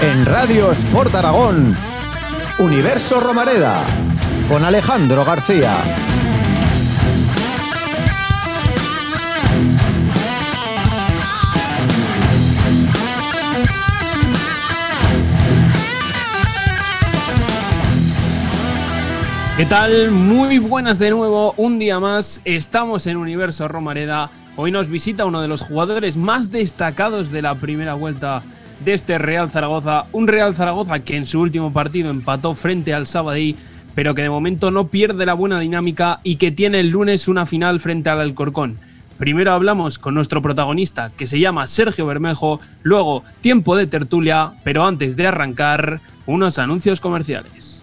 En Radio Sport Aragón, Universo Romareda, con Alejandro García. ¿Qué tal? Muy buenas de nuevo, un día más, estamos en Universo Romareda. Hoy nos visita uno de los jugadores más destacados de la primera vuelta de este Real Zaragoza. Un Real Zaragoza que en su último partido empató frente al Sabadell, pero que de momento no pierde la buena dinámica y que tiene el lunes una final frente al Alcorcón. Primero hablamos con nuestro protagonista, que se llama Sergio Bermejo, luego tiempo de tertulia, pero antes de arrancar, unos anuncios comerciales.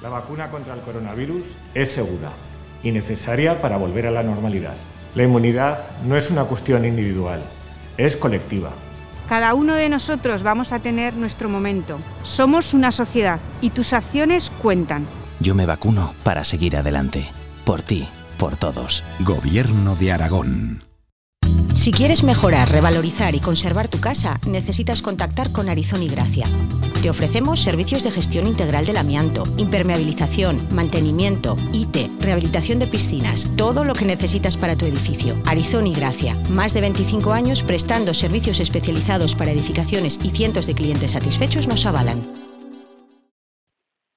La vacuna contra el coronavirus es segura y necesaria para volver a la normalidad. La inmunidad no es una cuestión individual, es colectiva. Cada uno de nosotros vamos a tener nuestro momento. Somos una sociedad y tus acciones cuentan. Yo me vacuno para seguir adelante. Por ti, por todos. Gobierno de Aragón. Si quieres mejorar, revalorizar y conservar tu casa, necesitas contactar con Arizón y Gracia. Te ofrecemos servicios de gestión integral del amianto, impermeabilización, mantenimiento, IT, rehabilitación de piscinas, todo lo que necesitas para tu edificio. Arizón y Gracia, más de 25 años prestando servicios especializados para edificaciones y cientos de clientes satisfechos nos avalan.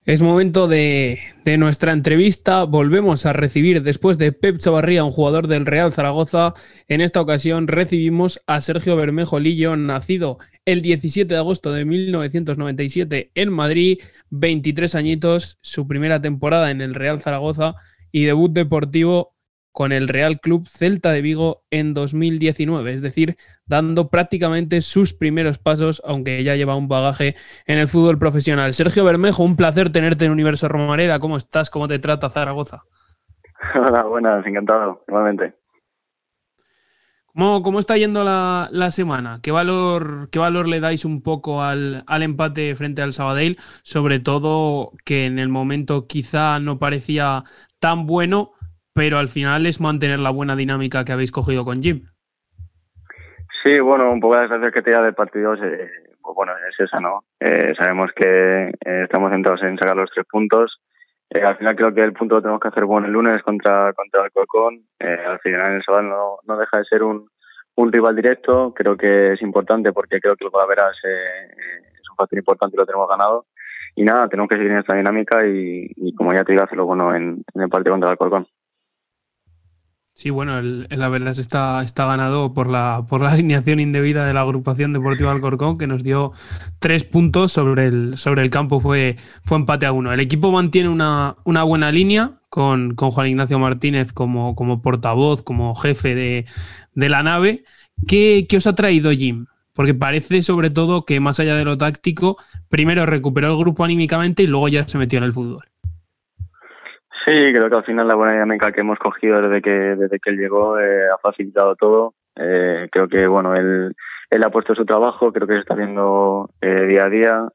Es momento de, nuestra entrevista. Volvemos a recibir después de Pep Chavarría, un jugador del Real Zaragoza. En esta ocasión recibimos a Sergio Bermejo Lillo, nacido el 17 de agosto de 1997 en Madrid, 23 añitos, su primera temporada en el Real Zaragoza y debut deportivo con el Real Club Celta de Vigo en 2019, es decir, dando prácticamente sus primeros pasos, aunque ya lleva un bagaje en el fútbol profesional. Sergio Bermejo, un placer tenerte en Universo Romareda. ¿Cómo estás? ¿Cómo te trata Zaragoza? Hola, buenas, encantado, igualmente. ¿Cómo, cómo está yendo la, semana? ¿Qué valor, ¿Qué valor le dais un poco al, al empate frente al Sabadell? Sobre todo que en el momento quizá no parecía tan bueno, pero al final es mantener la buena dinámica que habéis cogido con Jim. Sí, bueno, un poco la sensación que te da del partido, eh, pues bueno, es esa, ¿no? Eh, sabemos que eh, estamos centrados en sacar los tres puntos. al final creo que el punto lo tenemos que hacer bueno el lunes contra, contra el Colcón. al final el sábado no, no deja de ser un, un rival directo. Creo que es importante porque creo que el Golaveras es un factor importante y lo tenemos ganado. Y nada, tenemos que seguir en esta dinámica y, como ya te digo, hacerlo bueno en, el partido contra el Colcón. Sí, bueno, el, la verdad está, está ganado por la, por la alineación indebida de la agrupación deportiva Alcorcón, que nos dio tres puntos sobre el, sobre el campo, fue, fue empate a uno. El equipo mantiene una, una buena línea con, con, Juan Ignacio Martínez como, como portavoz, como jefe de, de la nave. ¿Qué, ¿Qué os ha traído Jim? Porque parece sobre todo que más allá de lo táctico, primero recuperó el grupo anímicamente y luego ya se metió en el fútbol. Sí, creo que al final la buena dinámica que hemos cogido desde que desde que él llegó eh, ha facilitado todo. Eh, creo que bueno él él ha puesto su trabajo, creo que se está haciendo eh, día a día.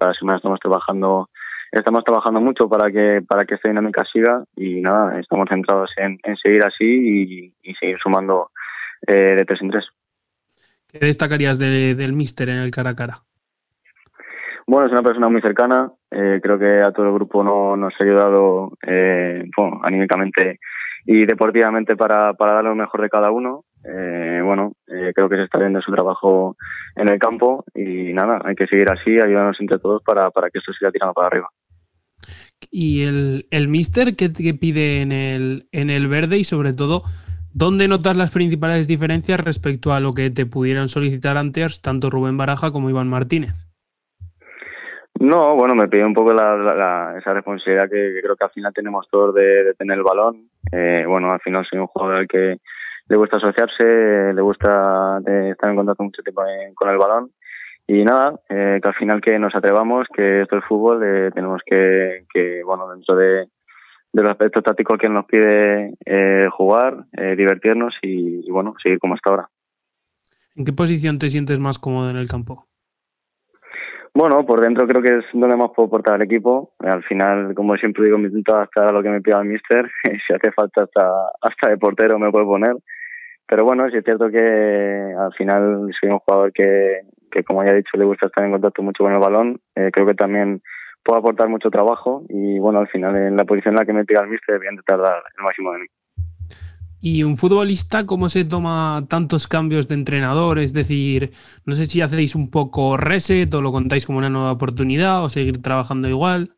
cada semana estamos trabajando estamos trabajando mucho para que para que esta dinámica siga y nada estamos centrados en, en seguir así y, y seguir sumando de tres en tres. ¿Qué destacarías de, del míster en el cara a cara? Bueno, es una persona muy cercana. Eh, creo que a todo el grupo no, nos ha ayudado eh, bueno, anímicamente y deportivamente para, para dar lo mejor de cada uno. Eh, bueno, eh, creo que se está viendo su trabajo en el campo y nada, hay que seguir así, ayudarnos entre todos para, para que esto siga tirando para arriba. ¿Y el, el míster qué, qué pide en el, en el verde y sobre todo, dónde notas las principales diferencias respecto a lo que te pudieran solicitar antes tanto Rubén Baraja como Iván Martínez? No, bueno, me pide un poco la, esa responsabilidad que, creo que al final tenemos todos de, tener el balón. Eh, bueno, al final soy un jugador al que le gusta asociarse, le gusta eh, estar en contacto mucho tiempo con el balón. Y nada, eh, que al final que nos atrevamos, que esto es fútbol, tenemos que, que, bueno, dentro de, los aspectos tácticos que nos pide jugar, divertirnos y, y, bueno, seguir como hasta ahora. ¿En qué posición te sientes más cómodo en el campo? Bueno, por dentro creo que es donde más puedo aportar al equipo. Al final, como siempre digo, me intento adaptar a lo que me pida el míster. si hace falta hasta, hasta de portero me puedo poner. Pero bueno, sí es cierto que al final soy un jugador que, que como ya he dicho le gusta estar en contacto mucho con el balón. Eh, creo que también puedo aportar mucho trabajo y bueno, al final en la posición en la que me pega el míster voy a intentar el máximo de mí. ¿Y un futbolista cómo se toma tantos cambios de entrenador? Es decir, no sé si hacéis un poco reset o lo contáis como una nueva oportunidad o seguir trabajando igual.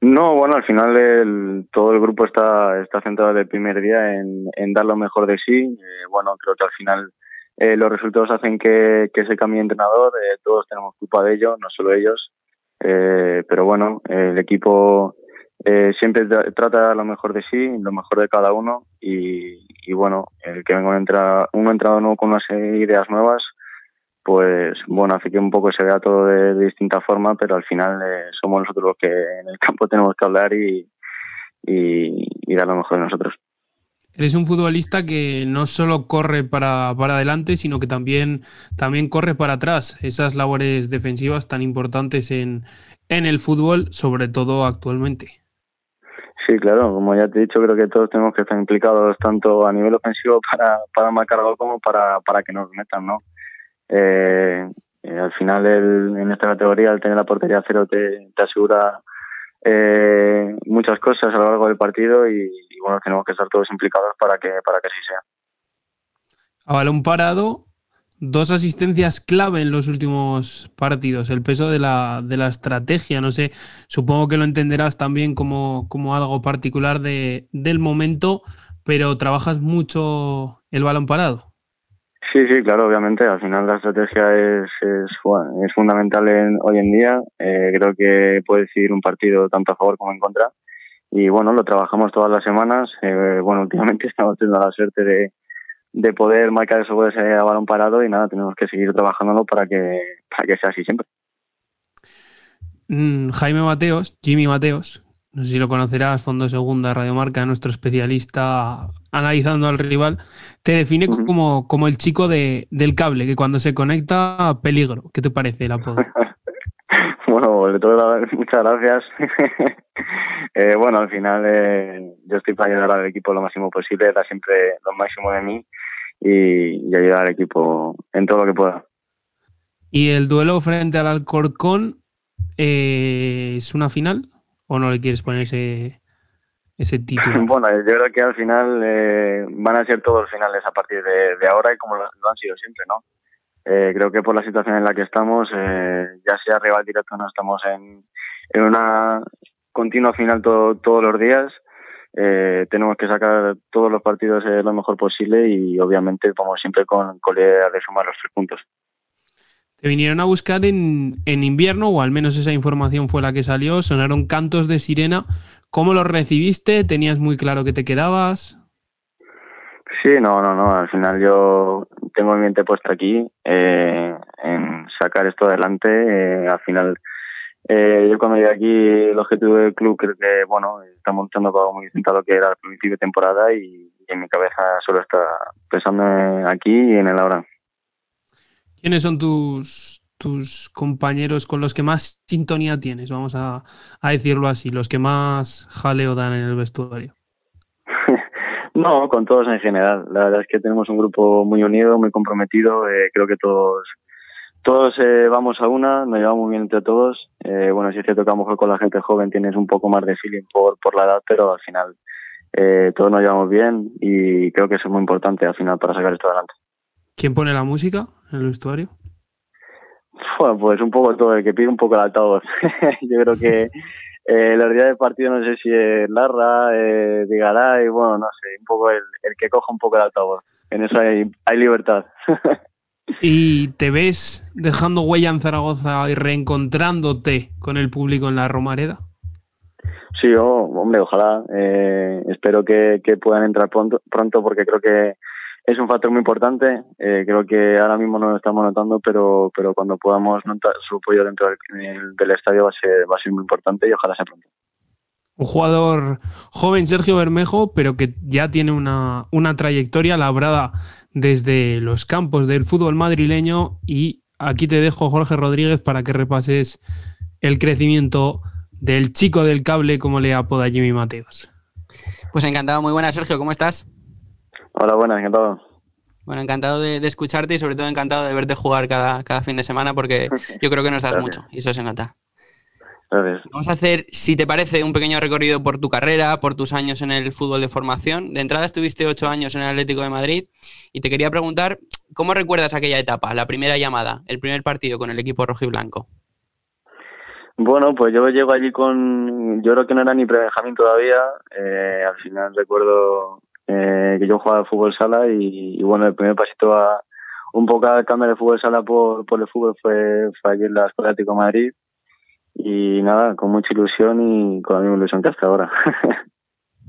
No, bueno, al final el, todo el grupo está, está centrado desde el primer día en, dar lo mejor de sí. Eh, bueno, creo que al final eh, los resultados hacen que, que se cambie entrenador. Eh, todos tenemos culpa de ello, no solo ellos. Eh, pero bueno, el equipo eh, siempre trata de dar lo mejor de sí, lo mejor de cada uno. Y, bueno, el que venga un, entra, un entrenador nuevo con unas ideas nuevas, pues bueno, hace que un poco se vea todo de, de distinta forma, pero al final eh, somos nosotros los que en el campo tenemos que hablar y, y, y, dar lo mejor de nosotros. Eres un futbolista que no solo corre para, para adelante, sino que también, también corre para atrás. Esas labores defensivas tan importantes en, en el fútbol, sobre todo actualmente. Sí, claro, como ya te he dicho, creo que todos tenemos que estar implicados tanto a nivel ofensivo para, para marcar gol como para, para que nos metan, ¿no? Eh, eh, al final el, en esta categoría el tener la portería cero te, te asegura eh, muchas cosas a lo largo del partido y, bueno tenemos que estar todos implicados para que para que así sea a balón parado dos asistencias clave en los últimos partidos el peso de la, de la estrategia no sé supongo que lo entenderás también como, como algo particular de, del momento pero trabajas mucho el balón parado Sí, sí, claro, obviamente. Al final la estrategia es, es, fundamental en, hoy en día. Eh, creo que puede decidir un partido tanto a favor como en contra. Y bueno, lo trabajamos todas las semanas. Eh, bueno, últimamente estamos teniendo la suerte de, de poder marcar esos goles a balón parado y nada, tenemos que seguir trabajándolo para que, para que sea así siempre. Mm, Jaime Mateos, Jimmy Mateos, no sé si lo conocerás, Fondo Segunda, Radio Marca, nuestro especialista analizando al rival, te define uh -huh. como, como el chico de, del cable, que cuando se conecta, peligro. ¿Qué te parece el apodo? bueno, de todo, muchas gracias. eh, bueno, al final eh, yo estoy para ayudar al equipo lo máximo posible, dar siempre lo máximo de mí y, y ayudar al equipo en todo lo que pueda. ¿Y el duelo frente al Alcorcón eh, es una final? ¿O no le quieres poner ese, ese título? Bueno, yo creo que al final eh, van a ser todos finales a partir de, de ahora y como lo, lo, han sido siempre, ¿no? Eh, creo que por la situación en la que estamos, eh, ya sea rival directo, no estamos en, en una continua final todo, todos los días. Eh, tenemos que sacar todos los partidos eh, lo mejor posible y obviamente, como siempre, con, con la idea de sumar los tres puntos. Te vinieron a buscar en, en, invierno, o al menos esa información fue la que salió, sonaron cantos de sirena. ¿Cómo los recibiste? ¿Tenías muy claro que te quedabas? Sí, no, no, no. Al final yo tengo mi mente puesta aquí eh, en sacar esto adelante. Eh, al final, eh, yo cuando llegué aquí, el objetivo del club creo que, bueno, estamos luchando para muy distinto a lo que era la primitiva temporada y, y en mi cabeza solo está pensando aquí y en el ahora. ¿Quiénes son tus, tus compañeros con los que más sintonía tienes? Vamos a, a decirlo así, los que más jaleo dan en el vestuario. no, con todos en general. La verdad es que tenemos un grupo muy unido, muy comprometido. Eh, creo que todos todos eh, vamos a una, nos llevamos bien entre todos. Eh, bueno, sí es cierto que a lo mejor con la gente joven tienes un poco más de feeling por, por la edad, pero al final eh, todos nos llevamos bien y creo que eso es muy importante al final para sacar esto adelante. ¿Quién pone la música en el vestuario? Bueno, pues un poco todo, el que pide un poco el altavoz. Yo creo que eh, los días de partido no sé si es Larra, eh, Digaray, bueno, no sé, un poco el, el, que coja un poco el altavoz. En eso hay, hay libertad. ¿Y te ves dejando huella en Zaragoza y reencontrándote con el público en la Romareda? Sí, oh, hombre, ojalá. Eh, espero que, que, puedan entrar pronto, pronto porque creo que es un factor muy importante. Eh, creo que ahora mismo no lo estamos notando, pero, pero cuando podamos notar su apoyo dentro del, del, estadio va a, ser, va a ser muy importante y ojalá sea pronto. Un jugador joven, Sergio Bermejo, pero que ya tiene una, una trayectoria labrada desde los campos del fútbol madrileño y aquí te dejo, Jorge Rodríguez, para que repases el crecimiento del chico del cable, como le apoda Jimmy Mateos. Pues encantado, muy buenas, Sergio, ¿cómo estás? Hola, buenas, encantado. Bueno, encantado de, escucharte y sobre todo encantado de verte jugar cada, cada fin de semana porque yo creo que nos das mucho y eso se nota. Vamos a hacer, si te parece, un pequeño recorrido por tu carrera, por tus años en el fútbol de formación. De entrada estuviste ocho años en el Atlético de Madrid y te quería preguntar, ¿cómo recuerdas aquella etapa, la primera llamada, el primer partido con el equipo rojo y blanco? Bueno, pues yo llego allí con, yo creo que no era ni pre-Benjamín todavía, eh, al final recuerdo eh, que yo jugaba fútbol sala y, bueno, el primer pasito a un poco al cambio de fútbol sala por, por el fútbol fue, fue allí en la Escuela Atlético de Madrid y nada, con mucha ilusión y con la misma ilusión que hasta ahora.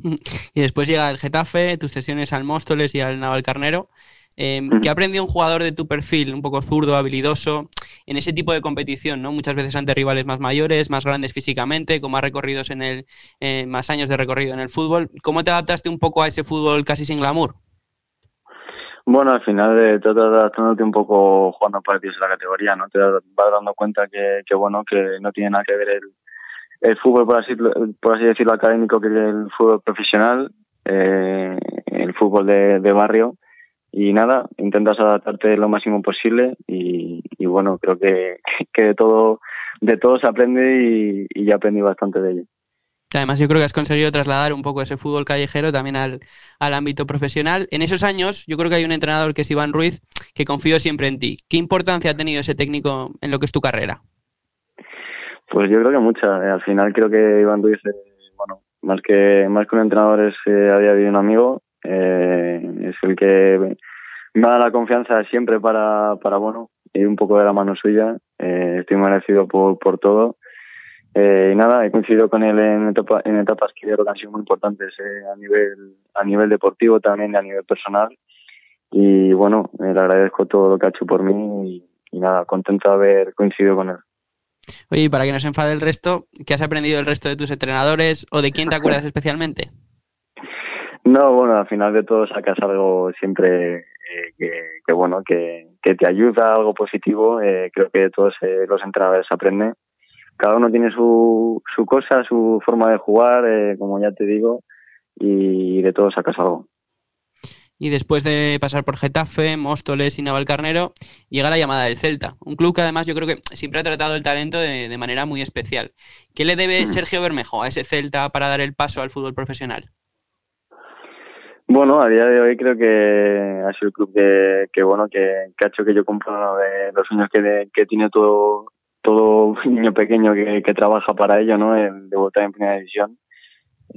y después llega el Getafe, tus sesiones al Móstoles y al Navalcarnero. Eh, ¿Qué aprendió un jugador de tu perfil, un poco zurdo, habilidoso, en ese tipo de competición, ¿no? Muchas veces ante rivales más mayores, más grandes físicamente, con más recorridos en el, eh, más años de recorrido en el fútbol. ¿Cómo te adaptaste un poco a ese fútbol casi sin glamour? Bueno, al final de te adaptándote un poco jugando partidos en la categoría, ¿no? Te vas dando cuenta que, que bueno, que no tiene nada que ver el, el fútbol, por así, por así decirlo, académico que el fútbol profesional, eh, el fútbol de, de barrio. Y nada, intentas adaptarte lo máximo posible y, y bueno, creo que, que de todo de todo se aprende y, y ya aprendí bastante de ello. Además, yo creo que has conseguido trasladar un poco ese fútbol callejero también al, ámbito profesional. En esos años, yo creo que hay un entrenador que es Iván Ruiz, que confío siempre en ti. ¿Qué importancia ha tenido ese técnico en lo que es tu carrera? Pues yo creo que mucha. Eh, al final creo que Iván Ruiz, eh, bueno, más que más que un entrenador es eh, a día de un amigo. es el que me da la confianza siempre para, para bueno, ir un poco de la mano suya. estoy agradecido por, por todo eh, y nada, he coincidido con él en, en etapas que creo que han sido muy importantes eh, a nivel a nivel deportivo, también a nivel personal. Y bueno, le agradezco todo lo que ha hecho por mí y, nada, contento de haber coincidido con él. Oye, y para que no se enfade el resto, ¿qué has aprendido del resto de tus entrenadores o de quién te acuerdas especialmente? No, bueno, al final de todo sacas algo siempre eh, que, que, bueno, que, que te ayuda, algo positivo. Eh, creo que todos los entrenadores aprenden cada uno tiene su, su cosa, su forma de jugar, eh, como ya te digo, y de todo sacas algo. Y después de pasar por Getafe, Móstoles y Navalcarnero, llega la llamada del Celta. Un club que además yo creo que siempre ha tratado el talento de, de manera muy especial. ¿Qué le debe hmm. Sergio Bermejo a ese Celta para dar el paso al fútbol profesional? Bueno, a día de hoy creo que ha sido el club que, que bueno, que, que, ha hecho que yo cumpla de los sueños que, que tiene todo, todo niño pequeño que, que trabaja para ello, ¿no? El debutar en primera división,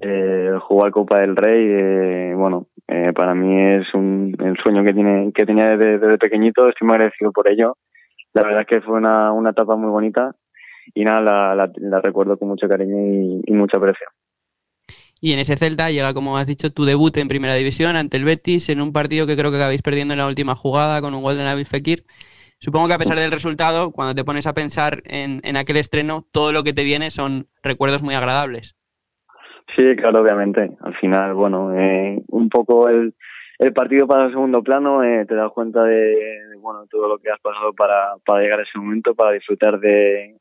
eh, jugar Copa del Rey, eh, bueno, eh, para mí es un el sueño que tiene que tenía desde, pequeñito, estoy muy agradecido por ello. La verdad es que fue una, una etapa muy bonita y nada, la, la, la recuerdo con mucho cariño y, y mucho aprecio. Y en ese Celta llega, como has dicho, tu debut en Primera División ante el Betis en un partido que creo que acabáis perdiendo en la última jugada con un gol de Nabil Fekir. Supongo que a pesar del resultado, cuando te pones a pensar en, en aquel estreno, todo lo que te viene son recuerdos muy agradables. Sí, claro, obviamente. Al final, bueno, eh, un poco el, el partido pasa al segundo plano, eh, te das cuenta de, bueno todo lo que has pasado para, para llegar a ese momento, para disfrutar de,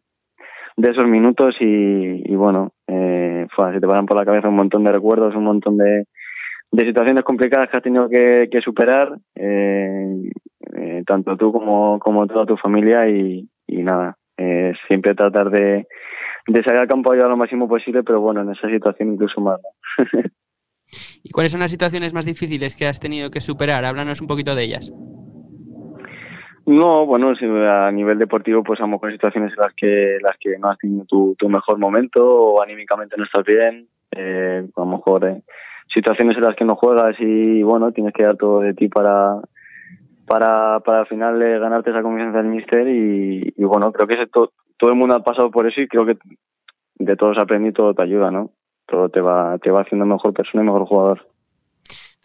de esos minutos y, bueno, eh, se te pasan por la cabeza un montón de recuerdos, un montón de, de situaciones complicadas que has tenido que, superar, eh, tanto tú como, como toda tu familia y, y nada, eh, siempre tratar de, de salir al campo a ayudar lo máximo posible, pero bueno, en esa situación incluso más. ¿Y cuáles son las situaciones más difíciles que has tenido que superar? Háblanos un poquito de ellas. No, bueno, a nivel deportivo, pues a lo mejor situaciones en las que las que no has tenido tu, tu mejor momento o anímicamente no estás bien, eh, a lo mejor eh, situaciones en las que no juegas y bueno, tienes que dar todo de ti para para, para al final eh, ganarte esa confianza del míster y, y, bueno, creo que ese todo el mundo ha pasado por eso y creo que de todos aprendí todo te ayuda, ¿no? Todo te va, te va haciendo mejor persona y mejor jugador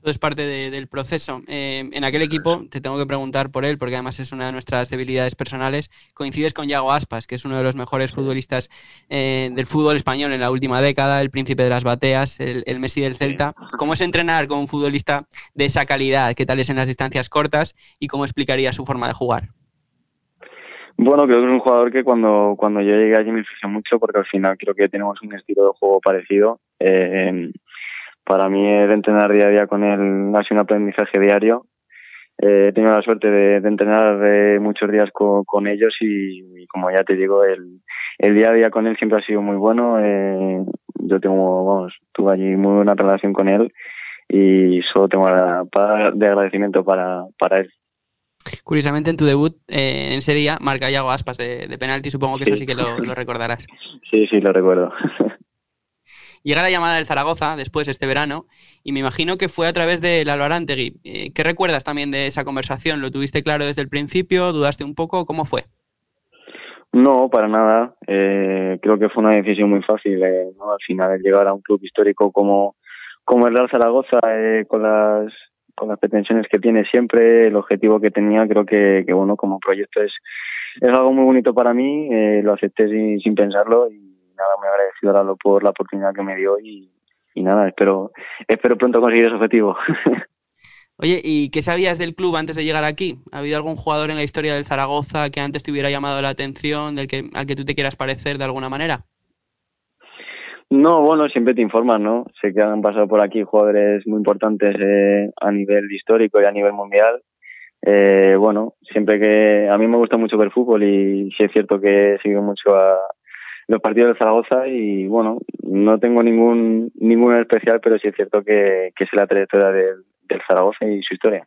todo es parte del proceso. Eh, en aquel equipo, te tengo que preguntar por él, porque además es una de nuestras debilidades personales, coincides con Yago Aspas, que es uno de los mejores futbolistas eh, del fútbol español en la última década, el príncipe de las bateas, el, Messi del Celta. ¿Cómo es entrenar con un futbolista de esa calidad? ¿Qué tal es en las distancias cortas? ¿Y cómo explicaría su forma de jugar? Bueno, creo que es un jugador que cuando, cuando yo llegué allí me fijé mucho porque al final creo que tenemos un estilo de juego parecido. Eh, para mí el entrenar día a día con él ha sido un aprendizaje diario. eh, he tenido la suerte de, entrenar muchos días con, ellos y, como ya te digo, el, el, día a día con él siempre ha sido muy bueno. Eh, yo tengo, vamos, tuve allí muy buena relación con él y solo tengo para de agradecimiento para, para él. Curiosamente, en tu debut, eh, en ese día, marca Yago Aspas de, de penalti. Supongo que eso sí que lo, recordarás. Sí, sí, lo recuerdo. Llega la llamada del Zaragoza después este verano y me imagino que fue a través del Alvarantegui. Eh, ¿Qué recuerdas también de esa conversación? ¿Lo tuviste claro desde el principio? ¿Dudaste un poco? ¿Cómo fue? No, para nada. Eh, creo que fue una decisión muy fácil. ¿no? Al final, llegar a un club histórico como, como el Real Zaragoza, con las con las pretensiones que tiene siempre, el objetivo que tenía, creo que, que bueno, como proyecto es, es algo muy bonito para mí, eh, lo acepté sin, sin pensarlo y nada, muy agradecido a por la oportunidad que me dio y, y nada, espero, espero pronto conseguir ese objetivo. Oye, ¿y qué sabías del club antes de llegar aquí? ¿Ha habido algún jugador en la historia del Zaragoza que antes te hubiera llamado la atención, del que, al que tú te quieras parecer de alguna manera? No, bueno, siempre te informan, ¿no? Sé que han pasado por aquí jugadores muy importantes eh, a nivel histórico y a nivel mundial. Eh, bueno, siempre que a mí me gusta mucho ver fútbol y sí es cierto que sigo mucho a los partidos de Zaragoza y bueno, no tengo ningún ninguno especial, pero sí es cierto que, que es la trayectoria del, del Zaragoza y su historia.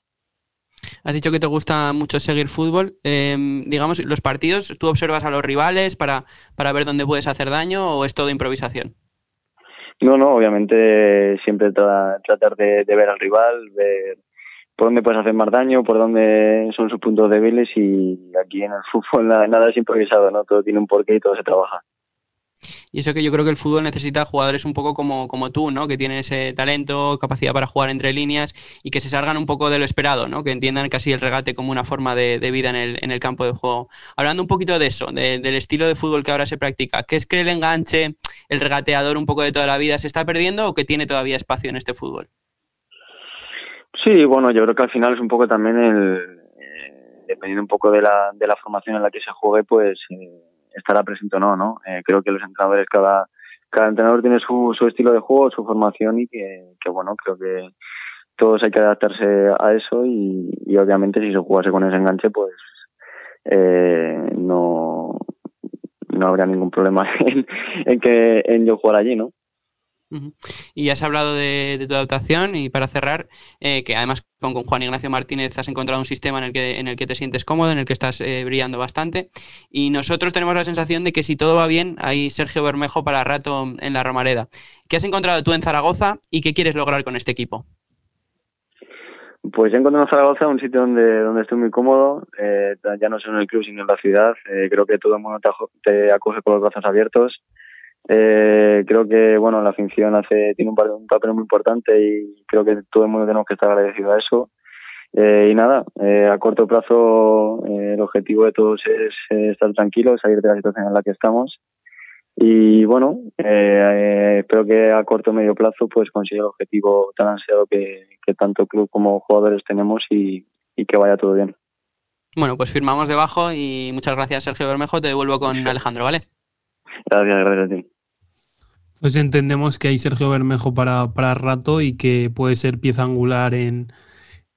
Has dicho que te gusta mucho seguir fútbol. Em, digamos, los partidos, ¿tú observas a los rivales para, para ver dónde puedes hacer daño o es todo improvisación? No, no, obviamente siempre tratar de, ver al rival, ver por dónde puedes hacer más daño, por dónde son sus puntos débiles y aquí en el fútbol nada, nada es improvisado, ¿no? Todo tiene un porqué y todo se trabaja. Y eso que yo creo que el fútbol necesita jugadores un poco como, como tú, ¿no? Que tienen ese talento, capacidad para jugar entre líneas y que se salgan un poco de lo esperado, ¿no? Que entiendan casi el regate como una forma de, vida en el, en el, campo de juego. Hablando un poquito de eso, del estilo de fútbol que ahora se practica, ¿qué es que el enganche, el regateador un poco de toda la vida se está perdiendo o que tiene todavía espacio en este fútbol? Sí, bueno, yo creo que al final es un poco también el, eh, dependiendo un poco de la, de la formación en la que se juegue, pues... Eh, estará presente o no, ¿no? Eh, creo que los entrenadores, cada, cada entrenador tiene su, su estilo de juego, su formación y que, bueno, creo que todos hay que adaptarse a eso y, y obviamente si se jugase con ese enganche, pues eh, no, no habría ningún problema en, en que en yo jugar allí, ¿no? Y has hablado de, tu adaptación y para cerrar, eh, que además con, Juan Ignacio Martínez has encontrado un sistema en el que, en el que te sientes cómodo, en el que estás eh, brillando bastante. Y nosotros tenemos la sensación de que si todo va bien, hay Sergio Bermejo para rato en la Romareda. ¿Qué has encontrado tú en Zaragoza y qué quieres lograr con este equipo? Pues he encontrado en Zaragoza un sitio donde, donde estoy muy cómodo, eh, ya no solo en el club, sino en la ciudad. creo que todo el mundo te, te acoge con los brazos abiertos. Eh, creo que bueno la afición hace tiene un, papel muy importante y creo que todo el mundo tenemos que estar agradecido a eso. Eh, y nada eh, a corto plazo eh, el objetivo de todos es estar tranquilos salir de la situación en la que estamos. Y bueno espero que a corto o medio plazo pues consiga el objetivo tan ansiado que, que tanto club como jugadores tenemos y, y que vaya todo bien. Bueno pues firmamos debajo y muchas gracias Sergio Bermejo. Te devuelvo con Alejandro vale Gracias, gracias a ti. Pues entendemos que hay Sergio Bermejo para, para rato y que puede ser pieza angular en,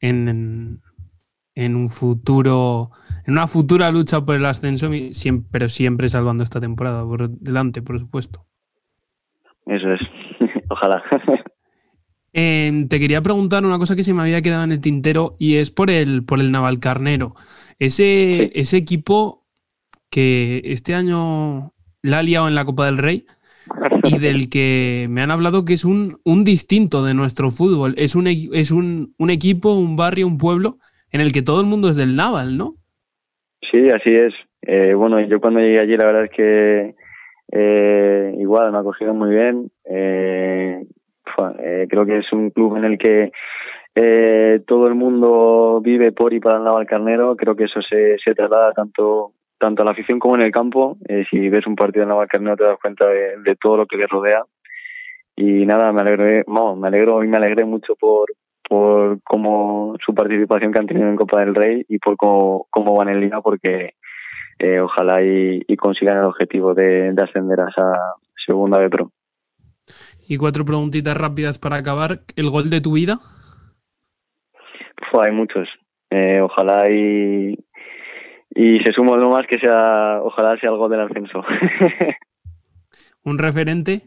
en, en, un futuro, en una futura lucha por el ascenso, pero siempre salvando esta temporada por delante, por supuesto. Eso es, ojalá. Em, te quería preguntar una cosa que se me había quedado en el tintero y es por el, por el Navalcarnero. Ese, ese equipo que este año la ha liado en la Copa del Rey y del que me han hablado que es un, un distinto de nuestro fútbol. Es, un, es un, un, equipo, un barrio, un pueblo en el que todo el mundo es del Naval, ¿no? Sí, así es. Eh, bueno, yo cuando llegué allí la verdad es que eh, igual me ha cogido muy bien. Eh, creo que es un club en el que todo el mundo vive por y para el Naval Carnero. Creo que eso se, se traslada tanto tanto a la afición como en el campo. Eh, si ves un partido en la no te das cuenta de, todo lo que le rodea. Y nada, me alegré, no, me alegro y me alegré mucho por, por cómo su participación que han tenido en Copa del Rey y por cómo, cómo van en Liga, porque eh, ojalá y, consigan el objetivo de, ascender a esa segunda B Pro. Y cuatro preguntitas rápidas para acabar. ¿El gol de tu vida? Fue, hay muchos. eh, ojalá y, y se suma uno más que sea, ojalá sea algo del ascenso. ¿Un referente?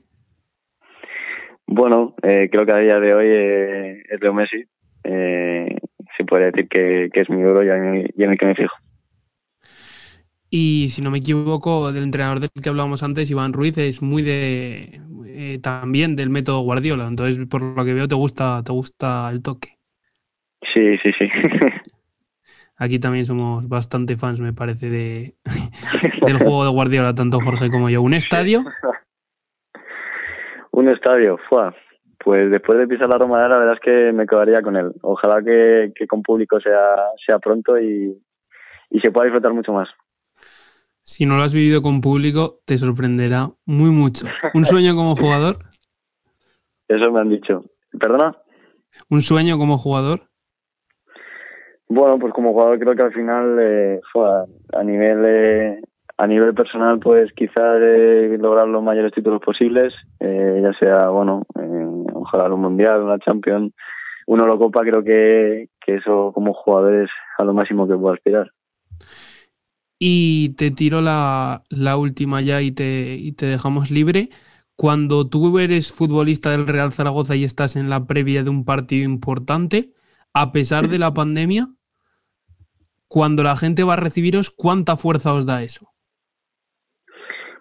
Bueno, eh, creo que a día de hoy eh, es Leo Messi. Eh, se puede decir que, que es mi duro y en el que me fijo. Y si no me equivoco, del entrenador del que hablábamos antes, Iván Ruiz, es muy de eh, también del método Guardiola. Entonces, por lo que veo, te gusta, te gusta el toque. Sí, sí, sí. Aquí también somos bastante fans, me parece, de, del juego de Guardiola, tanto Jorge como yo. ¿Un estadio? Un estadio, fue. Pues después de pisar la Roma, la verdad es que me quedaría con él. Ojalá que, que con público sea, sea pronto y, y se pueda disfrutar mucho más. Si no lo has vivido con público, te sorprenderá muy mucho. ¿Un sueño como jugador? Eso me han dicho. ¿Perdona? ¿Un sueño como jugador? Bueno, pues como jugador creo que al final, eh, a nivel eh, a nivel personal, pues quizás eh, lograr los mayores títulos posibles, ya sea, bueno, ojalá un mundial, una Champions, una Eurocopa, creo que, que eso como jugador es a lo máximo que puedo aspirar. Y te tiro la, la última ya y te, y te dejamos libre. Cuando tú eres futbolista del Real Zaragoza y estás en la previa de un partido importante, a pesar de la pandemia, cuando la gente va a recibiros, ¿cuánta fuerza os da eso?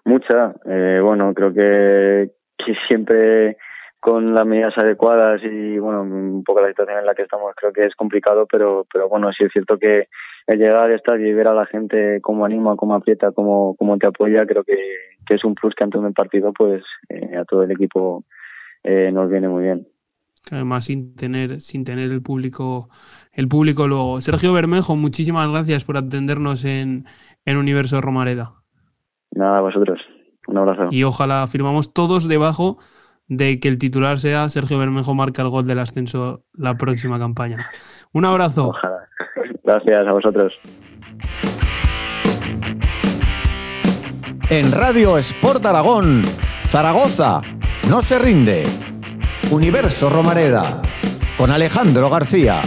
Mucha. Eh, bueno, creo que, siempre con las medidas adecuadas y bueno, un poco la situación en la que estamos creo que es complicado, pero, pero bueno, sí es cierto que el llegar al estadio y ver a la gente cómo anima, cómo aprieta, cómo, cómo te apoya, creo que, que es un plus que antes del partido pues eh, a todo el equipo eh, nos viene muy bien. Además, sin tener, sin tener el público, el público luego. Sergio Bermejo, muchísimas gracias por atendernos en, en Universo Romareda. Nada, vosotros. Un abrazo. Y ojalá firmamos todos debajo de que el titular sea Sergio Bermejo marca el gol del ascenso la próxima campaña. Un abrazo. Ojalá. Gracias a vosotros. En Radio Sport Aragón, Zaragoza, no se rinde. Universo Romareda, con Alejandro García.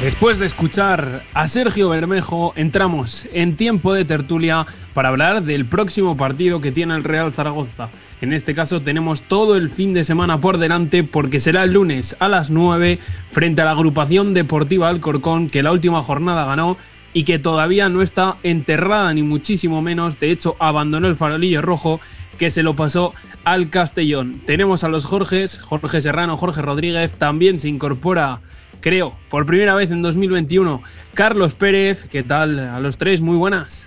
Después de escuchar a Sergio Bermejo, entramos en tiempo de tertulia para hablar del próximo partido que tiene el Real Zaragoza. En este caso tenemos todo el fin de semana por delante porque será el lunes a las 9 frente a la agrupación deportiva Alcorcón que la última jornada ganó y que todavía no está enterrada ni muchísimo menos. De hecho, abandonó el farolillo rojo que se lo pasó al Castellón. Tenemos a los Jorges, Jorge Serrano, Jorge Rodríguez, también se incorpora creo, por primera vez en 2021. Carlos Pérez, ¿qué tal? A los tres, muy buenas.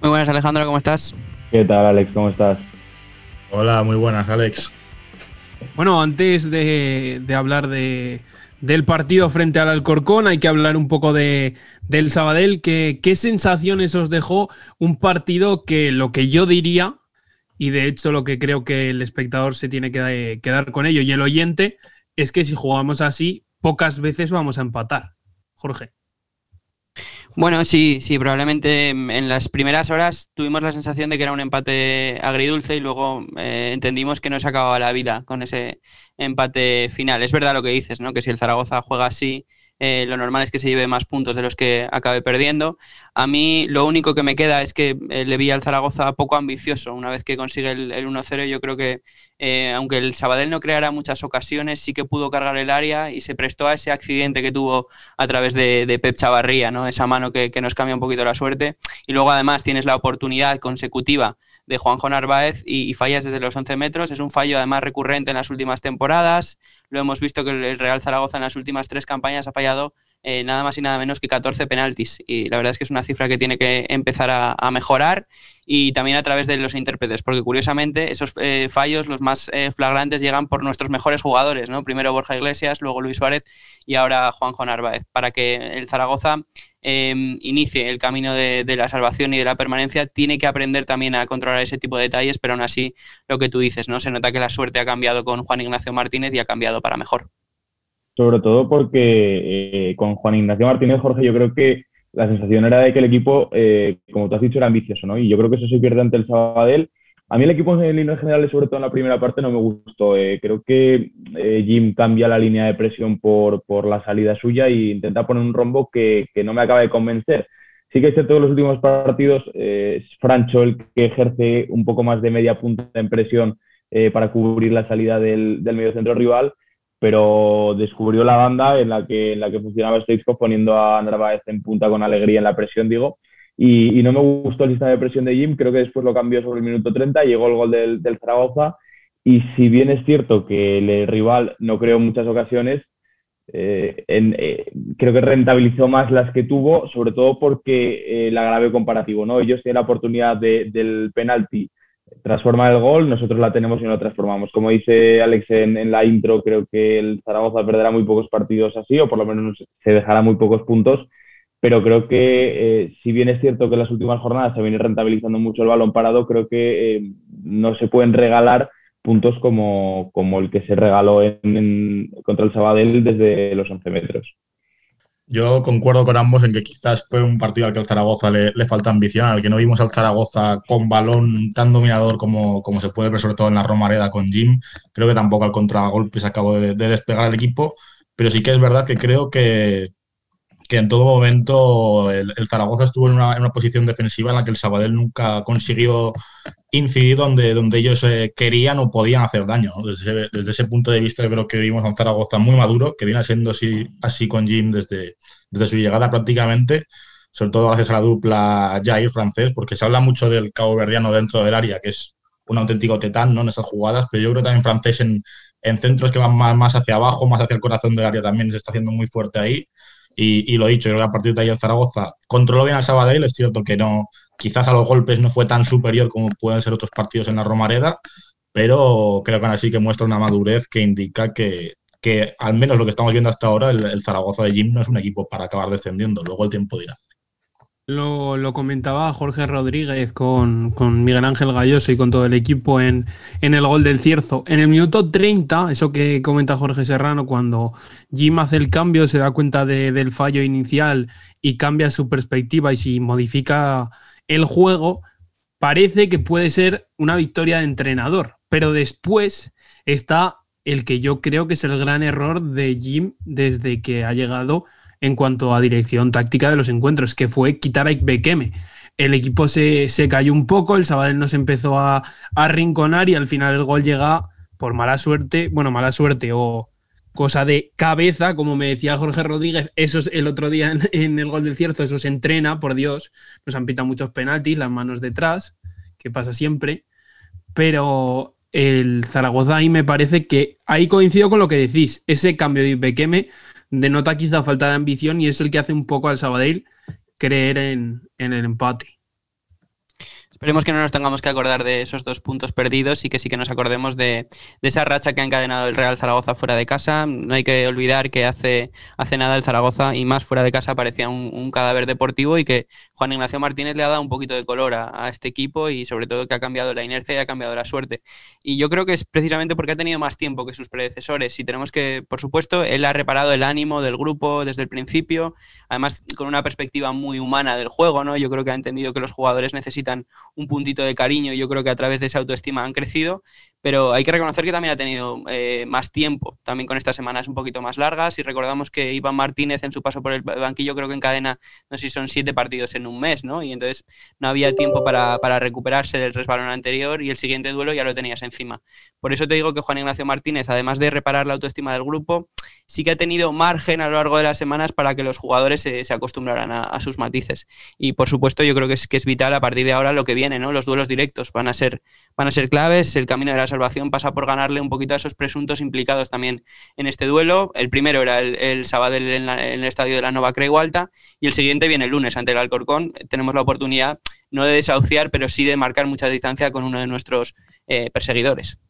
Muy buenas, Alejandro, ¿cómo estás? ¿Qué tal, Alex? ¿Cómo estás? Hola, muy buenas, Alex. Bueno, antes de, hablar de, del partido frente al Alcorcón, hay que hablar un poco de, del Sabadell. ¿Qué, ¿Qué sensaciones os dejó un partido que lo que yo diría, y de hecho lo que creo que el espectador se tiene que quedar con ello y el oyente, es que si jugamos así, pocas veces vamos a empatar. Jorge. Bueno, sí, sí, probablemente en las primeras horas tuvimos la sensación de que era un empate agridulce y luego eh, entendimos que no se acababa la vida con ese empate final. Es verdad lo que dices, ¿no? Que si el Zaragoza juega así, eh, lo normal es que se lleve más puntos de los que acabe perdiendo. A mí lo único que me queda es que eh, le vi al Zaragoza poco ambicioso. Una vez que consigue el, 1-0, yo creo que eh, aunque el Sabadell no creara muchas ocasiones, sí que pudo cargar el área y se prestó a ese accidente que tuvo a través de, Pep Chavarría, ¿no? esa mano que, que nos cambia un poquito la suerte. Y luego además tienes la oportunidad consecutiva de Juanjo Narváez y, fallas desde los 11 metros. Es un fallo además recurrente en las últimas temporadas. Lo hemos visto que el Real Zaragoza en las últimas tres campañas ha fallado eh, nada más y nada menos que 14 penaltis. Y la verdad es que es una cifra que tiene que empezar a, mejorar y también a través de los intérpretes, porque curiosamente esos eh, fallos, los más eh, flagrantes, llegan por nuestros mejores jugadores, ¿no? Primero Borja Iglesias, luego Luis Suárez y ahora Juanjo Narváez, para que el Zaragoza em, inicie el camino de, la salvación y de la permanencia, tiene que aprender también a controlar ese tipo de detalles, pero aún así lo que tú dices, ¿no? Se nota que la suerte ha cambiado con Juan Ignacio Martínez y ha cambiado para mejor sobre todo porque eh, con Juan Ignacio Martínez Jorge yo creo que la sensación era de que el equipo, eh, como tú has dicho, era ambicioso, ¿no? Y yo creo que eso se pierde ante el Sabadell. A mí el equipo en líneas generales, sobre todo en la primera parte, no me gustó. Eh, creo que eh, Jim cambia la línea de presión por, por la salida suya e intenta poner un rombo que, que, no me acaba de convencer. Sí que es cierto que en los últimos partidos es Francho el que ejerce un poco más de media punta en presión para cubrir la salida del, del medio centro rival, pero descubrió la banda en la que, en la que funcionaba Stoichkov poniendo a Narváez en punta con alegría en la presión, digo, y, no me gustó el sistema de presión de Jim, creo que después lo cambió sobre el minuto 30, llegó el gol del, del Zaragoza, y si bien es cierto que el rival no creó en muchas ocasiones, eh, eh, creo que rentabilizó más las que tuvo, sobre todo porque el agravio comparativo, ¿no? Ellos tienen la oportunidad del penalti transforma el gol, nosotros la tenemos y no la transformamos. Como dice Alex en, la intro, creo que el Zaragoza perderá muy pocos partidos así, o por lo menos se dejará muy pocos puntos, pero creo que eh, si bien es cierto que en las últimas jornadas se viene rentabilizando mucho el balón parado, creo que eh, no se pueden regalar puntos como, como el que se regaló en, contra el Sabadell desde los 11 metros. Yo concuerdo con ambos en que quizás fue un partido al que al Zaragoza le, falta ambición, al que no vimos al Zaragoza con balón tan dominador como, como se puede ver sobre todo en la Romareda con Jim. Creo que tampoco al contragolpe se acabó de, despegar el equipo, pero sí que es verdad que creo que, que en todo momento el, Zaragoza estuvo en una, en una, posición defensiva en la que el Sabadell nunca consiguió incidir donde, donde ellos eh, querían o podían hacer daño. Desde, desde, ese punto de vista, yo creo que vimos a un Zaragoza muy maduro, que viene siendo así, así con Jim desde, desde su llegada prácticamente, sobre todo gracias a la dupla Jair francés, porque se habla mucho del cabo verdiano dentro del área, que es un auténtico tetán ¿no? en esas jugadas, pero yo creo también francés en, en centros que van más, más, hacia abajo, más hacia el corazón del área también se está haciendo muy fuerte ahí. Y, y lo dicho, yo creo que a partir de ahí el Zaragoza controló bien al Sabadell, es cierto que no, Quizás a los golpes no fue tan superior como pueden ser otros partidos en la Romareda, pero creo que aún así que muestra una madurez que indica que, que al menos lo que estamos viendo hasta ahora, el, Zaragoza de Jim no es un equipo para acabar descendiendo. Luego el tiempo dirá. Lo, comentaba Jorge Rodríguez con, con, Miguel Ángel Galloso y con todo el equipo en, en, el gol del Cierzo. En el minuto 30, eso que comenta Jorge Serrano, cuando Jim hace el cambio, se da cuenta de, del fallo inicial y cambia su perspectiva y si modifica el juego parece que puede ser una victoria de entrenador, pero después está el que yo creo que es el gran error de Jim desde que ha llegado en cuanto a dirección táctica de los encuentros, que fue quitar a Ikbekeme. El equipo se, cayó un poco, el Sabadell nos empezó a, a rinconar y al final el gol llega por mala suerte, bueno, mala suerte o cosa de cabeza, como me decía Jorge Rodríguez, eso es el otro día en, el gol del cierto, eso se entrena, por Dios, nos han pitado muchos penaltis, las manos detrás, que pasa siempre, pero el Zaragoza ahí me parece que ahí coincido con lo que decís, ese cambio de Ibequeme denota quizá falta de ambición y es el que hace un poco al Sabadell creer en el empate. Esperemos que no nos tengamos que acordar de esos dos puntos perdidos y que sí que nos acordemos de, esa racha que ha encadenado el Real Zaragoza fuera de casa. No hay que olvidar que hace, hace nada el Zaragoza y más fuera de casa parecía un, cadáver deportivo y que Juan Ignacio Martínez le ha dado un poquito de color a, este equipo y sobre todo que ha cambiado la inercia y ha cambiado la suerte. Y yo creo que es precisamente porque ha tenido más tiempo que sus predecesores y tenemos que, por supuesto, él ha reparado el ánimo del grupo desde el principio, además con una perspectiva muy humana del juego, ¿no? Yo creo que ha entendido que los jugadores necesitan un puntito de cariño y yo creo que a través de esa autoestima han crecido, pero hay que reconocer que también ha tenido eh, más tiempo, también con estas semanas un poquito más largas, y recordamos que Iván Martínez en su paso por el banquillo creo que encadena, no sé si son siete partidos en un mes, ¿no? Y entonces no había tiempo para, para recuperarse del resbalón anterior y el siguiente duelo ya lo tenías encima. Por eso te digo que Juan Ignacio Martínez, además de reparar la autoestima del grupo, sí que ha tenido margen a lo largo de las semanas para que los jugadores se, acostumbraran a, a, sus matices. Y por supuesto yo creo que es, que es vital a partir de ahora lo que viene, ¿no? Los duelos directos van a ser, van a ser claves, el camino de la salvación pasa por ganarle un poquito a esos presuntos implicados también en este duelo. El primero era el, el Sabadell en, el estadio de la Nova Creu Alta y el siguiente viene el lunes ante el Alcorcón. Tenemos la oportunidad no de desahuciar, pero sí de marcar mucha distancia con uno de nuestros eh, perseguidores.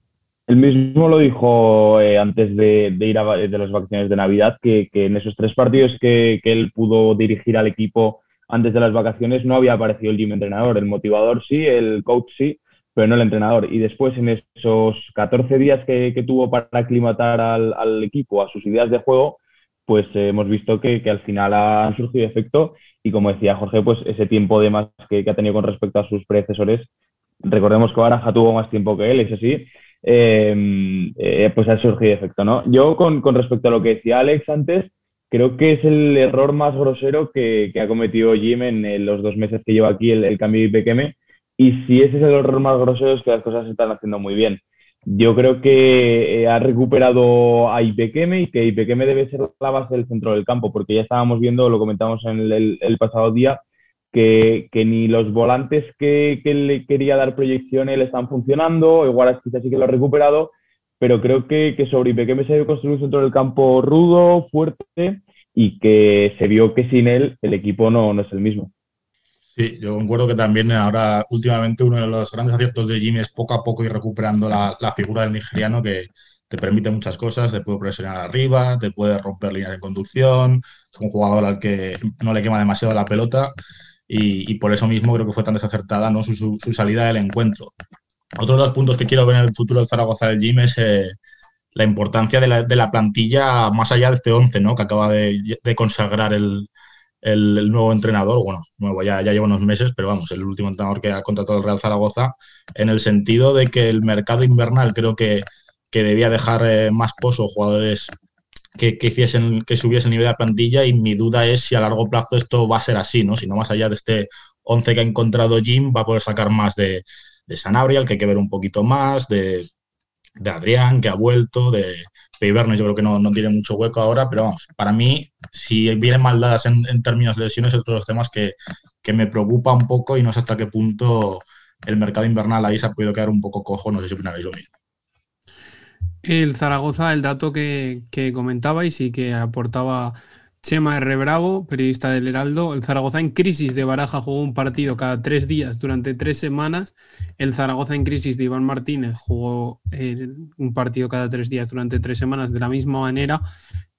El mismo lo dijo eh, antes de, ir a de las vacaciones de Navidad, que, en esos tres partidos que, que, él pudo dirigir al equipo antes de las vacaciones no había aparecido el gym entrenador. El motivador sí, el coach sí, pero no el entrenador. Y después, en esos 14 días que, tuvo para aclimatar al, equipo a sus ideas de juego, pues eh, hemos visto que, al final han surgido efecto y como decía Jorge, pues ese tiempo de más que, ha tenido con respecto a sus predecesores, recordemos que Baraja tuvo más tiempo que él, eso sí, em, eh, pues ha surgido efecto, ¿no? Yo con, respecto a lo que decía Alex antes, creo que es el error más grosero que, ha cometido Jim en, los dos meses que lleva aquí el, cambio de Ipequeme, y si ese es el error más grosero es que las cosas se están haciendo muy bien. Yo creo que eh, ha recuperado a Ipequeme y que Ipequeme debe ser la base del centro del campo, porque ya estábamos viendo, lo comentamos en el, pasado día, que, ni los volantes que, le quería dar proyección él están funcionando, igual quizás sí que lo ha recuperado, pero creo que, sobre Ipequeme se debe construir un centro del campo rudo, fuerte y que se vio que sin él el equipo no es el mismo. Sí, yo concuerdo que también ahora últimamente uno de los grandes aciertos de Jimmy es poco a poco ir recuperando la, figura del nigeriano que te permite muchas cosas, te puede presionar arriba, te puede romper líneas de conducción, es un jugador al que no le quema demasiado la pelota y, por eso mismo creo que fue tan desacertada ¿no? su, salida del encuentro. Otro de los puntos que quiero ver en el futuro del Zaragoza del Jim es eh, la importancia de la, plantilla más allá de este 11 ¿no? que acaba de consagrar el, el, nuevo entrenador, bueno, nuevo ya, ya lleva unos meses, pero vamos, el último entrenador que ha contratado el Real Zaragoza, en el sentido de que el mercado invernal creo que, que debía dejar eh, más pozo jugadores que, que, hiciesen, que subiesen el nivel de plantilla y mi duda es si a largo plazo esto va a ser así, ¿no? Si no más allá de este 11 que ha encontrado Jim, va a poder sacar más de, de Sanabria, el que hay que ver un poquito más, de, de Adrián, que ha vuelto, de, Peibernes yo creo que no, no, tiene mucho hueco ahora, pero vamos, para mí, si vienen mal dadas en, términos de lesiones, es otro de los temas que, me preocupa un poco y no sé hasta qué punto el mercado invernal ahí se ha podido quedar un poco cojo, no sé si opináis lo mismo. El Zaragoza, el dato que, que comentabais y que aportaba Chema R. Bravo, periodista del Heraldo. El Zaragoza en crisis de Baraja jugó un partido cada tres días durante tres semanas. El Zaragoza en crisis de Iván Martínez jugó eh, un partido cada tres días durante tres semanas de la misma manera.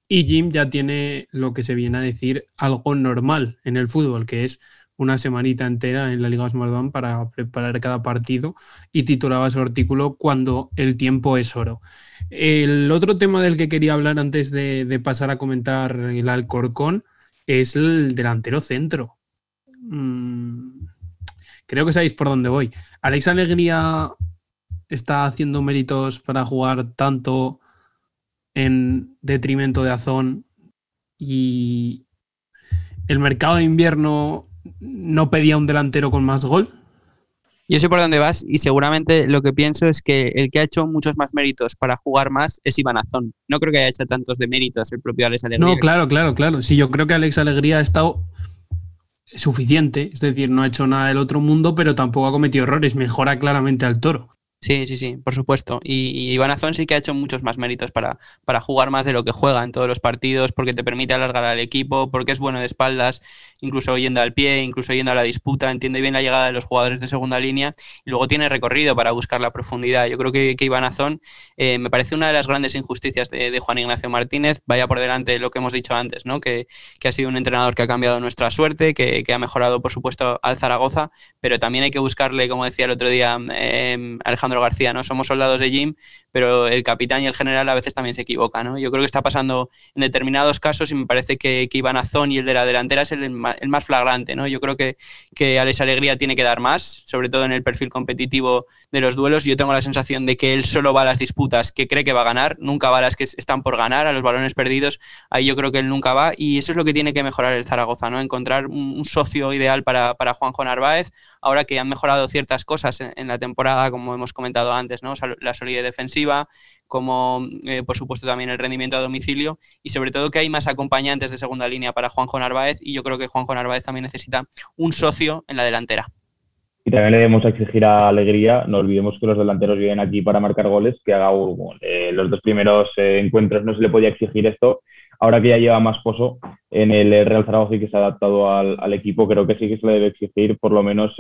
Y Jim ya tiene lo que se viene a decir algo normal en el fútbol, que es una semanita entera en la Liga Smartbank para preparar cada partido y titulaba su artículo Cuando el tiempo es oro. El otro tema del que quería hablar antes de, pasar a comentar el Alcorcón es el delantero centro. Mm, creo que sabéis por dónde voy. Alex Alegría está haciendo méritos para jugar tanto en detrimento de Azón y el mercado de invierno no pedía un delantero con más gol? Yo sé por dónde vas y seguramente lo que pienso es que el que ha hecho muchos más méritos para jugar más es Iván Azón. No creo que haya hecho tantos de méritos el propio Alex Alegría. No, claro, claro, claro. Sí, yo creo que Alex Alegría ha estado suficiente, es decir, no ha hecho nada del otro mundo, pero tampoco ha cometido errores, mejora claramente al toro. Sí, sí, sí, por supuesto. Y, y Iván Azón sí que ha hecho muchos más méritos para, para jugar más de lo que juega en todos los partidos, porque te permite alargar al equipo, porque es bueno de espaldas, incluso yendo al pie, incluso yendo a la disputa, entiende bien la llegada de los jugadores de segunda línea y luego tiene recorrido para buscar la profundidad. Yo creo que, que Iván Azón eh, me parece una de las grandes injusticias de, Juan Ignacio Martínez, vaya por delante de lo que hemos dicho antes, ¿no? que, ha sido un entrenador que ha cambiado nuestra suerte, que, ha mejorado, por supuesto, al Zaragoza, pero también hay que buscarle, como decía el otro día eh, Alejandro García, ¿no? somos soldados de Jim, pero el capitán y el general a veces también se equivocan. ¿no? Yo creo que está pasando en determinados casos y me parece que, que Iván Azón y el de la delantera es el, el más flagrante. ¿no? Yo creo que, que Alex Alegría tiene que dar más, sobre todo en el perfil competitivo de los duelos. Yo tengo la sensación de que él solo va a las disputas que cree que va a ganar, nunca va a las que están por ganar, a los balones perdidos. Ahí yo creo que él nunca va y eso es lo que tiene que mejorar el Zaragoza, ¿no? encontrar un, socio ideal para, para Juanjo Narváez, ahora que han mejorado ciertas cosas en, la temporada, como hemos comentado antes, ¿no? la solidez defensiva, como eh, por supuesto también el rendimiento a domicilio y sobre todo que hay más acompañantes de segunda línea para Juanjo Narváez y yo creo que Juanjo Narváez también necesita un socio en la delantera. Y también le debemos exigir a Alegría, no olvidemos que los delanteros vienen aquí para marcar goles, que haga eh, los dos primeros eh, encuentros no se le podía exigir esto. Ahora que ya lleva más pozo en el Real Zaragoza y que se ha adaptado al, equipo, creo que sí que se le debe exigir por lo menos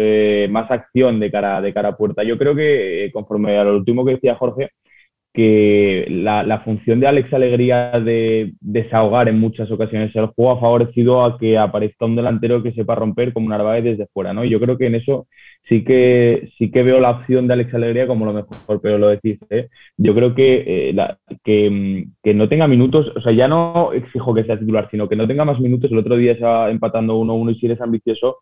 más acción de cara, de cara a puerta. Yo creo que, conforme a lo último que decía Jorge, que la, función de Alex Alegría de desahogar en muchas ocasiones el juego ha favorecido a que aparezca un delantero que sepa romper como Narváez desde fuera, ¿no? Y yo creo que en eso sí que, sí que veo la opción de Alex Alegría como lo mejor, pero lo decís, ¿eh? Yo creo que, eh, que, que, no tenga minutos, o sea, ya no exijo que sea titular, sino que no tenga más minutos. El otro día estaba empatando 1-1 y si eres ambicioso,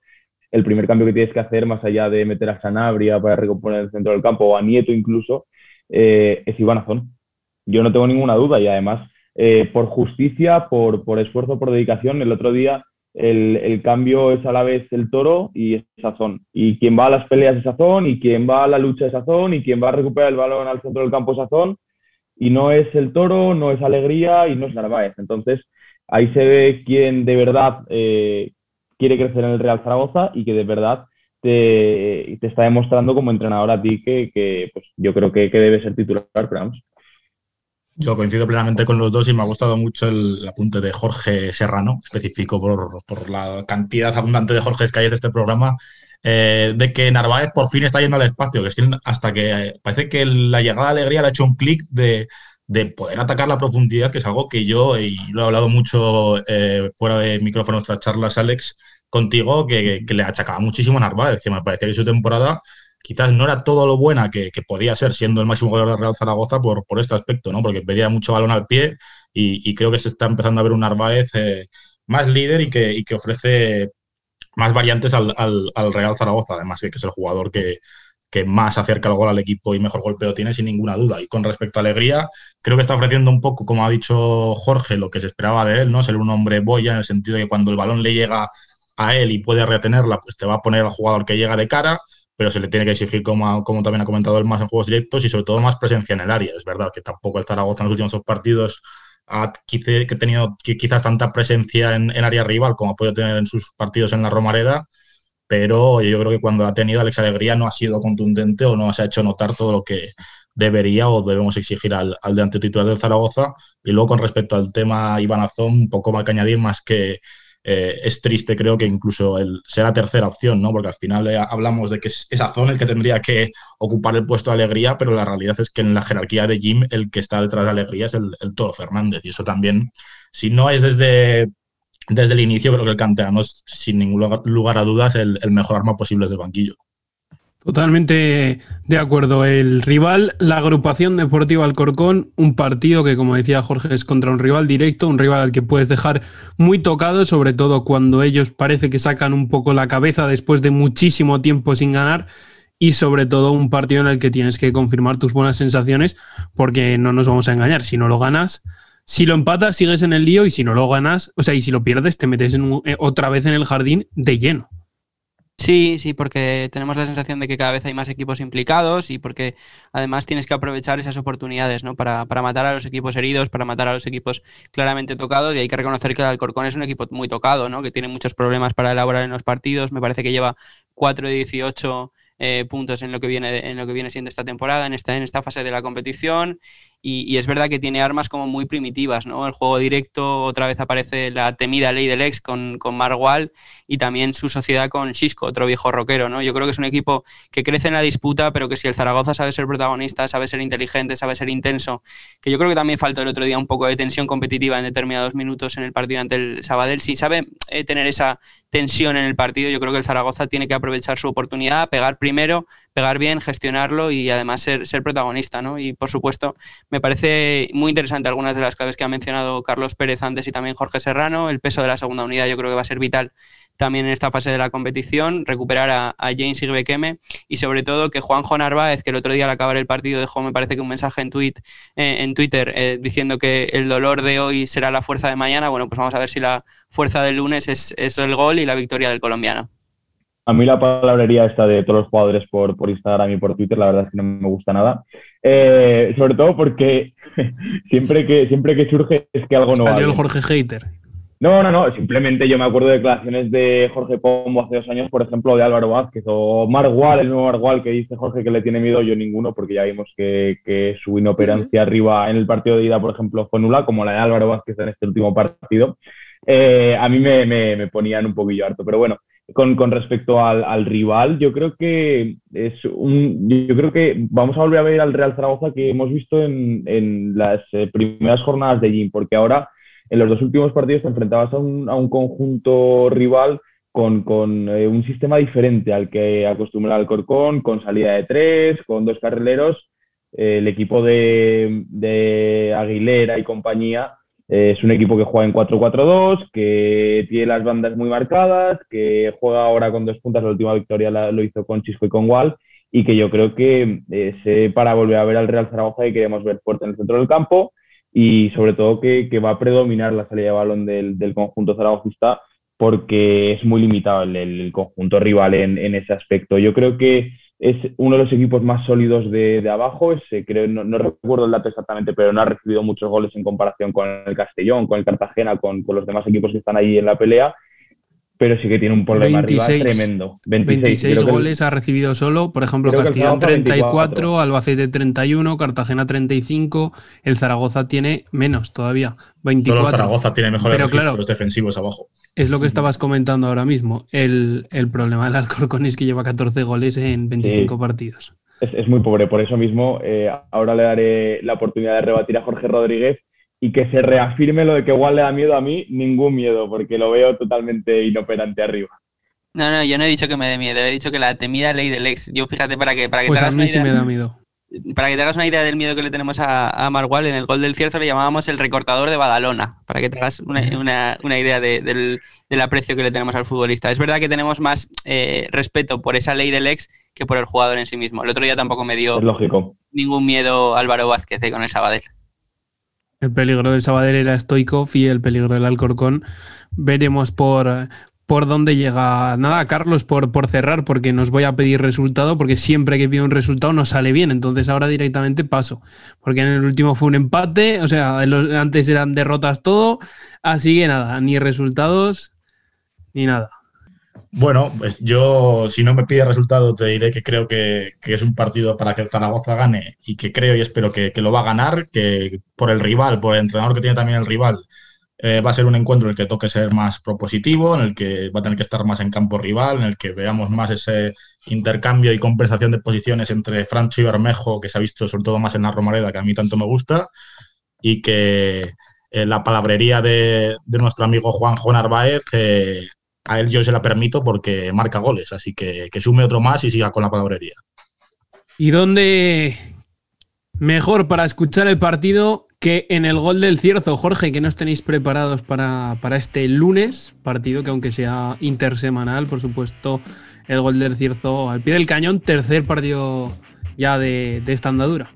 el primer cambio que tienes que hacer, más allá de meter a Sanabria para recomponer el centro del campo o a Nieto incluso, eh, es Iván Azón. Yo no tengo ninguna duda y además, eh, por justicia, por, por, esfuerzo, por dedicación, el otro día el, el, cambio es a la vez el toro y es Azón. Y quien va a las peleas es Azón y quien va a la lucha es Azón y quien va a recuperar el balón al centro del campo es Azón. Y no es el toro, no es alegría y no es Narváez. Entonces, ahí se ve quién de verdad eh, quiere crecer en el Real Zaragoza y que de verdad te, te está demostrando como entrenador a ti que, pues, yo creo que, que, debe ser titular, pero Yo coincido plenamente con los dos y me ha gustado mucho el, apunte de Jorge Serrano, específico por, por, la cantidad abundante de Jorge que hay en este programa, eh, de que Narváez por fin está yendo al espacio, que es que hasta que parece que la llegada de Alegría le ha hecho un clic de, de, poder atacar la profundidad, que es algo que yo, y lo he hablado mucho eh, fuera de micrófonos tras charlas, Alex, contigo que, le achacaba muchísimo a Narváez, que me parecía que su temporada quizás no era todo lo buena que, podía ser siendo el máximo goleador de Real Zaragoza por, por este aspecto, ¿no? Porque pedía mucho balón al pie y, creo que se está empezando a ver un Narváez eh, más líder y que, ofrece más variantes al, al, Real Zaragoza, además que es el jugador que, que más acerca el gol al equipo y mejor golpeo tiene, sin ninguna duda. Y con respecto a Alegría, creo que está ofreciendo un poco, como ha dicho Jorge, lo que se esperaba de él, ¿no? Ser un hombre boya, en el sentido de que cuando el balón le llega a él y puede retenerla, pues te va a poner al jugador que llega de cara, pero se le tiene que exigir, como, como también ha comentado él, más en juegos directos y sobre todo más presencia en el área. Es verdad que tampoco el Zaragoza en los últimos dos partidos ha que tenido quizás tanta presencia en, en, área rival como ha podido tener en sus partidos en la Romareda, pero yo creo que cuando ha tenido Alex Alegría no ha sido contundente o no se ha hecho notar todo lo que debería o debemos exigir al, al delante titular del Zaragoza. Y luego con respecto al tema Iván Azón, poco más que añadir, más que eh, es triste, creo que incluso el, sea la tercera opción, ¿no? Porque al final eh, hablamos de que es esa zona el que tendría que ocupar el puesto de Alegría, pero la realidad es que en la jerarquía de Jim el que está detrás de Alegría es el, el Toro Fernández. Y eso también, si no es desde, desde el inicio, creo que el canterano es sin ningún lugar a dudas el, el mejor arma posible desde el banquillo. Totalmente de acuerdo. El rival, la agrupación deportiva Alcorcón, un partido que, como decía Jorge, es contra un rival directo, un rival al que puedes dejar muy tocado, sobre todo cuando ellos parece que sacan un poco la cabeza después de muchísimo tiempo sin ganar. Y sobre todo un partido en el que tienes que confirmar tus buenas sensaciones, porque no nos vamos a engañar. Si no lo ganas, si lo empatas, sigues en el lío, y si no lo ganas, o sea, y si lo pierdes, te metes en eh, otra vez en el jardín de lleno. Sí, sí, porque tenemos la sensación de que cada vez hay más equipos implicados y porque además tienes que aprovechar esas oportunidades, ¿no? Para, para matar a los equipos heridos, para matar a los equipos claramente tocados y hay que reconocer que el Alcorcón es un equipo muy tocado, ¿no? Que tiene muchos problemas para elaborar en los partidos, me parece que lleva 4 de 18 eh, puntos en lo que viene en lo que viene siendo esta temporada, en esta, en esta fase de la competición y, es verdad que tiene armas como muy primitivas, ¿no? El juego directo, otra vez aparece la temida ley del ex con, con Marwal y también su sociedad con Xisco, otro viejo rockero, ¿no? Yo creo que es un equipo que crece en la disputa, pero que si el Zaragoza sabe ser protagonista, sabe ser inteligente, sabe ser intenso, que yo creo que también faltó el otro día un poco de tensión competitiva en determinados minutos en el partido ante el Sabadell, si sabe eh, tener esa tensión en el partido, yo creo que el Zaragoza tiene que aprovechar su oportunidad, pegar primero, pegar bien, gestionarlo y además ser, protagonista, ¿no? Y por supuesto, me parece muy interesante algunas de las claves que ha mencionado Carlos Pérez antes y también Jorge Serrano. El peso de la segunda unidad yo creo que va a ser vital también en esta fase de la competición, recuperar a, James Igbekeme y sobre todo que Juanjo Narváez, que el otro día al acabar el partido dejó, me parece que un mensaje en, tweet, eh, en Twitter eh, diciendo que el dolor de hoy será la fuerza de mañana. Bueno, pues vamos a ver si la fuerza del lunes es, es el gol y la victoria del colombiano. A mí la palabrería esta de todos los jugadores por, por Instagram y por Twitter, la verdad es que no me gusta nada. Eh, sobre todo porque siempre que, siempre que surge es que algo no va. el Jorge Hater. No, no, no. Simplemente yo me acuerdo de declaraciones de Jorge Pombo hace dos años, por ejemplo, de Álvaro Vázquez o Margual, el nuevo Margual, que dice Jorge que le tiene miedo, yo ninguno, porque ya vimos que, que su inoperancia arriba en el partido de ida, por ejemplo, fue nula, como la de Álvaro Vázquez en este último partido. Eh, a mí me, me, me ponían un poquillo harto. Pero bueno, con, con respecto al, al, rival, yo creo que es un, yo creo que vamos a volver a ver al Real Zaragoza que hemos visto en, en las eh, primeras jornadas de Jim, porque ahora en los dos últimos partidos te enfrentabas a un, a un conjunto rival con, con eh, un sistema diferente al que acostumbra el Corcón, con salida de tres, con dos carrileros. Eh, el equipo de, de Aguilera y compañía es un equipo que juega en 4-4-2, que tiene las bandas muy marcadas, que juega ahora con dos puntas. La última victoria lo hizo con Chisco y con Wall. Y que yo creo que eh, para volver a ver al Real Zaragoza y queremos ver fuerte en el centro del campo y sobre todo que, que va a predominar la salida de balón del, del conjunto zaragozista porque es muy limitado el, el conjunto rival en, en, ese aspecto. Yo creo que es uno de los equipos más sólidos de, de abajo. Es, creo, no, no, recuerdo el dato exactamente, pero no ha recibido muchos goles en comparación con el Castellón, con el Cartagena, con, con los demás equipos que están ahí en la pelea. Pero sí que tiene un problema 26, arriba tremendo. 26, 26 goles ha recibido solo. Por ejemplo, Castellón 34, 24. Albacete 31, Cartagena 35. El Zaragoza tiene menos todavía. 24. Solo Zaragoza tiene mejores Pero, claro, defensivos abajo. Es lo que estabas comentando ahora mismo. El, el problema del Alcorcón es que lleva 14 goles en 25 sí. partidos. Es, es, muy pobre. Por eso mismo, eh, ahora le daré la oportunidad de rebatir a Jorge Rodríguez y que se reafirme lo de que igual le da miedo a mí, ningún miedo, porque lo veo totalmente inoperante arriba. No, no, yo no he dicho que me dé miedo, he dicho que la temida ley del ex. Yo fíjate para que para que pues te hagas a mí una idea, sí me da miedo. Para que te hagas una idea del miedo que le tenemos a, a Margual, en el gol del Cierzo le llamábamos el recortador de Badalona, para que te hagas una, una, una idea de, del, del, aprecio que le tenemos al futbolista. Es verdad que tenemos más eh, respeto por esa ley del ex que por el jugador en sí mismo. El otro día tampoco me dio ningún miedo Álvaro Vázquez eh, con el Sabadell. El peligro del Sabadell era Stoikov y el peligro del Alcorcón. Veremos por, por dónde llega. Nada, Carlos, por, por cerrar, porque nos voy a pedir resultado, porque siempre que pido un resultado no sale bien. Entonces ahora directamente paso. Porque en el último fue un empate, o sea, antes eran derrotas todo. Así que nada, ni resultados ni nada. Bueno, pues yo, si no me pide resultado, te diré que creo que, es un partido para que el Zaragoza gane y que creo y espero que, lo va a ganar, que por el rival, por el entrenador que tiene también el rival, eh, va a ser un encuentro en el que toque ser más propositivo, en el que va a tener que estar más en campo rival, en el que veamos más ese intercambio y compensación de posiciones entre Francho y Bermejo, que se ha visto sobre todo más en la Romareda, que a mí tanto me gusta, y que eh, la palabrería de, de, nuestro amigo Juanjo Narváez eh, a él yo se la permito porque marca goles, así que, que sume otro más y siga con la palabrería. ¿Y dónde mejor para escuchar el partido que en el gol del Cierzo? Jorge, que nos tenéis preparados para, para este lunes, partido que aunque sea intersemanal, por supuesto, el gol del Cierzo al pie del cañón, tercer partido ya de, de esta andadura.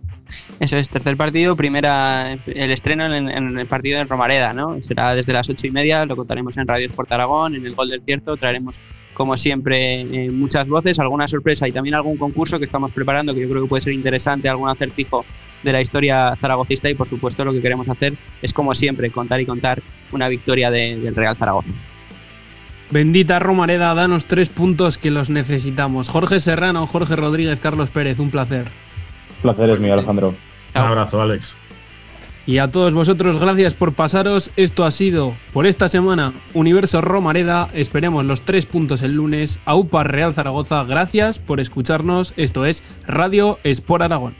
Eso es, tercer partido, primera el estreno en, el partido de Romareda, ¿no? Será desde las ocho y media, lo contaremos en Radio Sport Aragón, en el Gol del Cierto, traeremos como siempre eh, muchas voces, alguna sorpresa y también algún concurso que estamos preparando que yo creo que puede ser interesante, algún acertijo de la historia zaragocista y por supuesto lo que queremos hacer es como siempre contar y contar una victoria de, del Real Zaragoza. Bendita Romareda, danos tres puntos que los necesitamos. Jorge Serrano, Jorge Rodríguez, Carlos Pérez, un placer placer es mío, Alejandro. Un abrazo, Alex. Y a todos vosotros, gracias por pasaros. Esto ha sido por esta semana Universo Romareda. Esperemos los tres puntos el lunes. AUPA Real Zaragoza, gracias por escucharnos. Esto es Radio Sport Aragón.